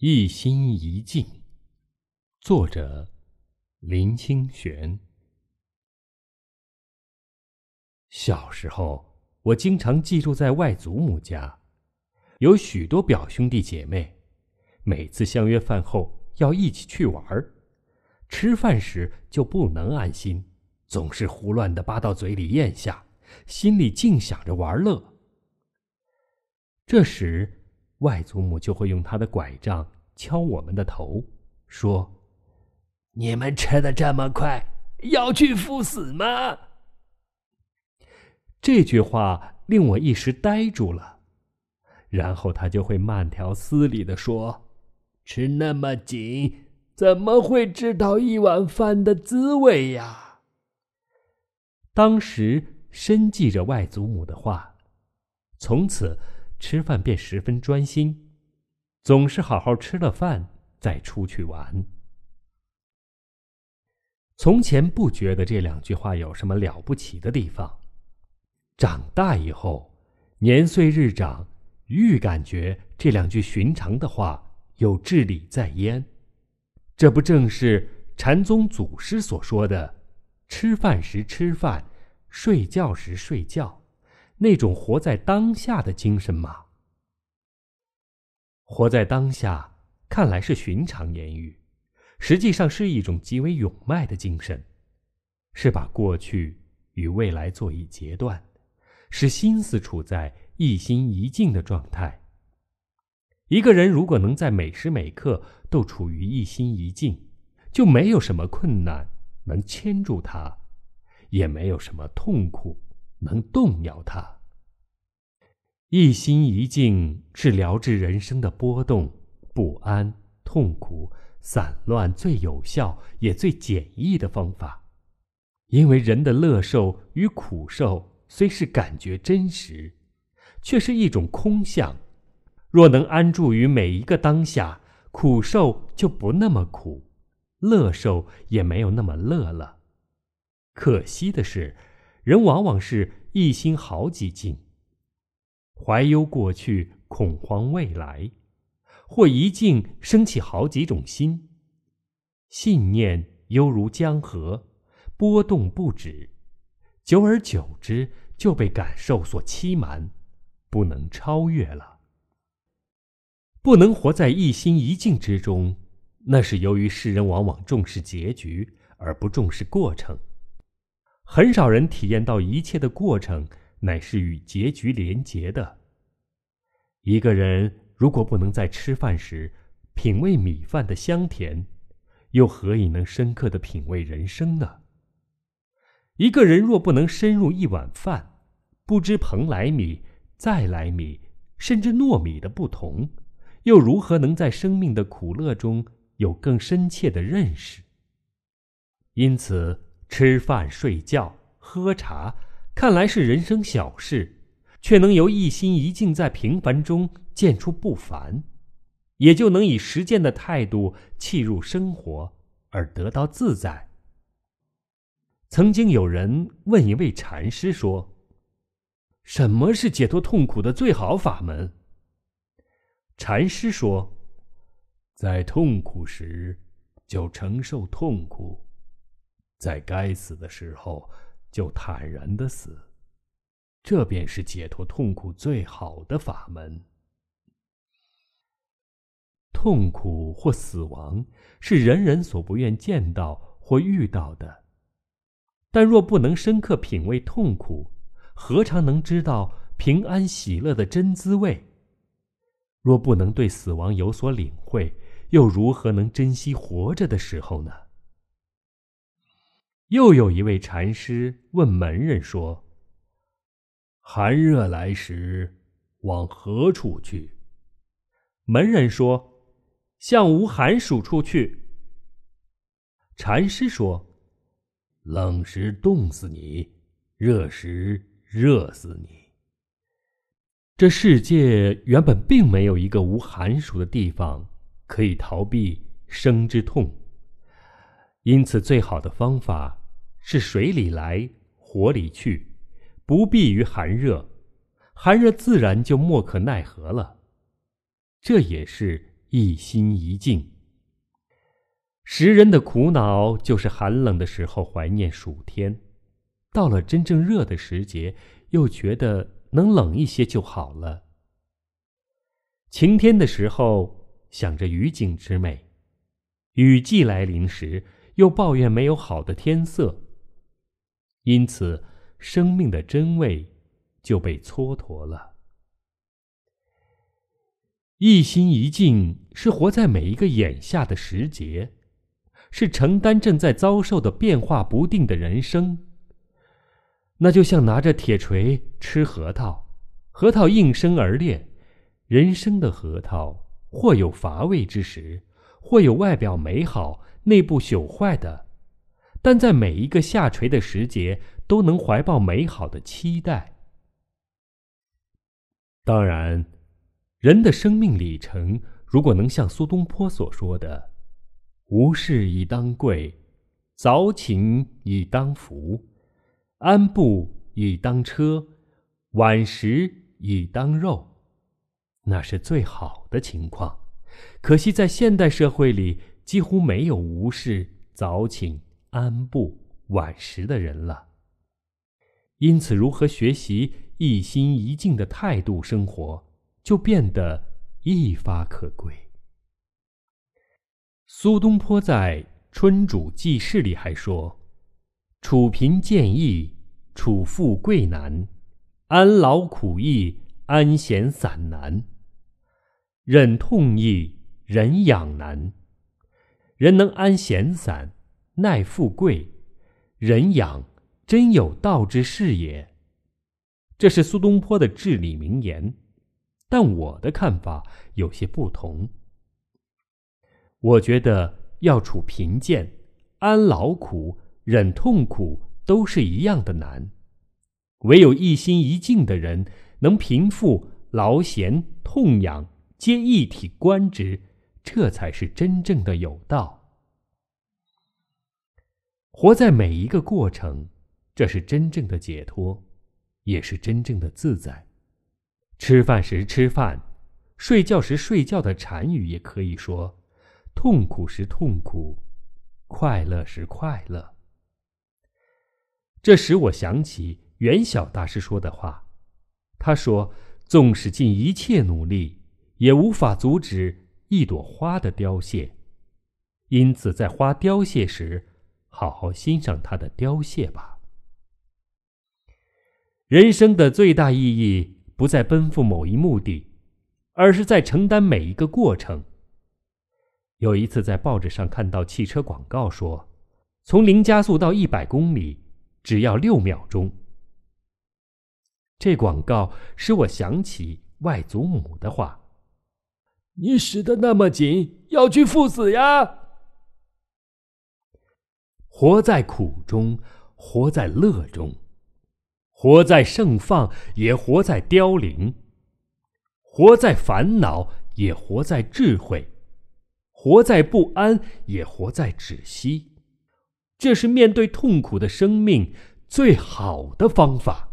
一心一境，作者林清玄。小时候，我经常寄住在外祖母家，有许多表兄弟姐妹，每次相约饭后要一起去玩儿，吃饭时就不能安心，总是胡乱的扒到嘴里咽下，心里净想着玩乐。这时，外祖母就会用她的拐杖敲我们的头，说：“你们吃的这么快，要去赴死吗？”这句话令我一时呆住了，然后他就会慢条斯理的说：“吃那么紧，怎么会知道一碗饭的滋味呀？”当时深记着外祖母的话，从此吃饭便十分专心。总是好好吃了饭再出去玩。从前不觉得这两句话有什么了不起的地方，长大以后，年岁日长，愈感觉这两句寻常的话有至理在焉。这不正是禅宗祖师所说的“吃饭时吃饭，睡觉时睡觉”那种活在当下的精神吗？活在当下，看来是寻常言语，实际上是一种极为勇迈的精神，是把过去与未来做一截断，使心思处在一心一境的状态。一个人如果能在每时每刻都处于一心一境，就没有什么困难能牵住他，也没有什么痛苦能动摇他。一心一境是疗治人生的波动、不安、痛苦、散乱最有效也最简易的方法。因为人的乐受与苦受虽是感觉真实，却是一种空相。若能安住于每一个当下，苦受就不那么苦，乐受也没有那么乐了。可惜的是，人往往是一心好几境。怀忧过去，恐慌未来，或一境升起好几种心，信念犹如江河，波动不止，久而久之就被感受所欺瞒，不能超越了。不能活在一心一境之中，那是由于世人往往重视结局而不重视过程，很少人体验到一切的过程。乃是与结局连结的。一个人如果不能在吃饭时品味米饭的香甜，又何以能深刻的品味人生呢？一个人若不能深入一碗饭，不知蓬莱米、再来米，甚至糯米的不同，又如何能在生命的苦乐中有更深切的认识？因此，吃饭、睡觉、喝茶。看来是人生小事，却能由一心一境在平凡中见出不凡，也就能以实践的态度契入生活，而得到自在。曾经有人问一位禅师说：“什么是解脱痛苦的最好法门？”禅师说：“在痛苦时，就承受痛苦；在该死的时候。”就坦然的死，这便是解脱痛苦最好的法门。痛苦或死亡是人人所不愿见到或遇到的，但若不能深刻品味痛苦，何尝能知道平安喜乐的真滋味？若不能对死亡有所领会，又如何能珍惜活着的时候呢？又有一位禅师问门人说：“寒热来时，往何处去？”门人说：“向无寒暑处去。”禅师说：“冷时冻死你，热时热死你。这世界原本并没有一个无寒暑的地方可以逃避生之痛，因此最好的方法。”是水里来，火里去，不避于寒热，寒热自然就莫可奈何了。这也是一心一境。时人的苦恼就是寒冷的时候怀念暑天，到了真正热的时节，又觉得能冷一些就好了。晴天的时候想着雨景之美，雨季来临时又抱怨没有好的天色，因此生命的真味就被蹉跎了。一心一境是活在每一个眼下的时节，是承担正在遭受的变化不定的人生。那就像拿着铁锤吃核桃，核桃应声而裂。人生的核桃，或有乏味之时，或有外表美好、内部朽坏的，但在每一个下垂的时节，都能怀抱美好的期待。当然。人的生命里程，如果能像苏东坡所说的“无事以当贵，早寝以当福，安步以当车，晚食以当肉”，那是最好的情况。可惜在现代社会里，几乎没有无事、早寝、安步、晚食的人了。因此，如何学习一心一境的态度生活？就变得一发可贵。苏东坡在《春主记事》里还说：“处贫贱易，处富贵难；安劳苦易，安闲散难；忍痛易，忍养难。人能安闲散，耐富贵，忍养，真有道之士也。”这是苏东坡的至理名言。但我的看法有些不同。我觉得要处贫贱、安劳苦、忍痛苦都是一样的难，唯有一心一境的人，能平复劳闲、痛痒，皆一体观之，这才是真正的有道。活在每一个过程，这是真正的解脱，也是真正的自在。吃饭时吃饭，睡觉时睡觉的禅语也可以说：痛苦时痛苦，快乐时快乐。这使我想起元晓大师说的话，他说：“纵使尽一切努力，也无法阻止一朵花的凋谢。因此，在花凋谢时，好好欣赏它的凋谢吧。”人生的最大意义。不在奔赴某一目的，而是在承担每一个过程。有一次在报纸上看到汽车广告说，从零加速到一百公里只要六秒钟。这广告使我想起外祖母的话：“你使得那么紧，要去赴死呀！”活在苦中，活在乐中。活在盛放，也活在凋零；活在烦恼，也活在智慧；活在不安，也活在止息。这是面对痛苦的生命最好的方法。